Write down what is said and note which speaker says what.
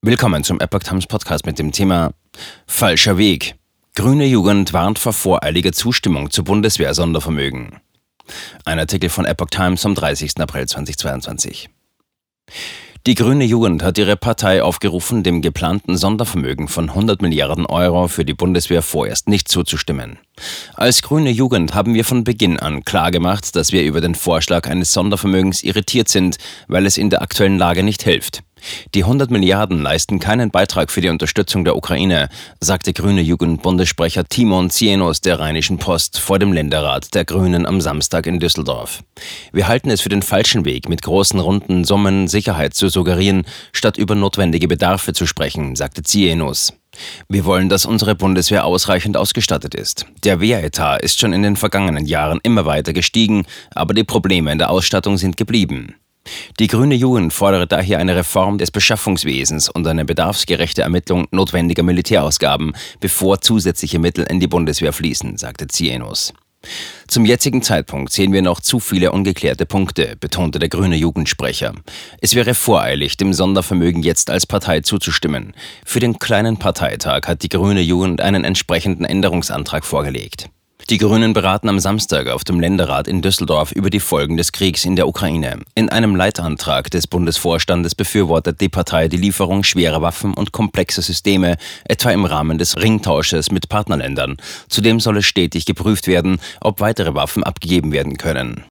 Speaker 1: Willkommen zum Epoch Times Podcast mit dem Thema Falscher Weg. Grüne Jugend warnt vor voreiliger Zustimmung zu Bundeswehr-Sondervermögen. Ein Artikel von Epoch Times vom 30. April 2022. Die Grüne Jugend hat ihre Partei aufgerufen, dem geplanten Sondervermögen von 100 Milliarden Euro für die Bundeswehr vorerst nicht zuzustimmen. Als Grüne Jugend haben wir von Beginn an klargemacht, dass wir über den Vorschlag eines Sondervermögens irritiert sind, weil es in der aktuellen Lage nicht hilft. Die 100 Milliarden leisten keinen Beitrag für die Unterstützung der Ukraine, sagte Grüne Jugend-Bundessprecher Timon Zienos der Rheinischen Post vor dem Länderrat der Grünen am Samstag in Düsseldorf. Wir halten es für den falschen Weg, mit großen runden Summen Sicherheit zu suggerieren, statt über notwendige Bedarfe zu sprechen, sagte Zienos. Wir wollen, dass unsere Bundeswehr ausreichend ausgestattet ist. Der Wehretat ist schon in den vergangenen Jahren immer weiter gestiegen, aber die Probleme in der Ausstattung sind geblieben. Die Grüne Jugend fordere daher eine Reform des Beschaffungswesens und eine bedarfsgerechte Ermittlung notwendiger Militärausgaben, bevor zusätzliche Mittel in die Bundeswehr fließen, sagte Zienos. Zum jetzigen Zeitpunkt sehen wir noch zu viele ungeklärte Punkte, betonte der grüne Jugendsprecher. Es wäre voreilig, dem Sondervermögen jetzt als Partei zuzustimmen. Für den kleinen Parteitag hat die grüne Jugend einen entsprechenden Änderungsantrag vorgelegt. Die Grünen beraten am Samstag auf dem Länderrat in Düsseldorf über die Folgen des Kriegs in der Ukraine. In einem Leitantrag des Bundesvorstandes befürwortet die Partei die Lieferung schwerer Waffen und komplexer Systeme, etwa im Rahmen des Ringtausches mit Partnerländern. Zudem soll es stetig geprüft werden, ob weitere Waffen abgegeben werden können.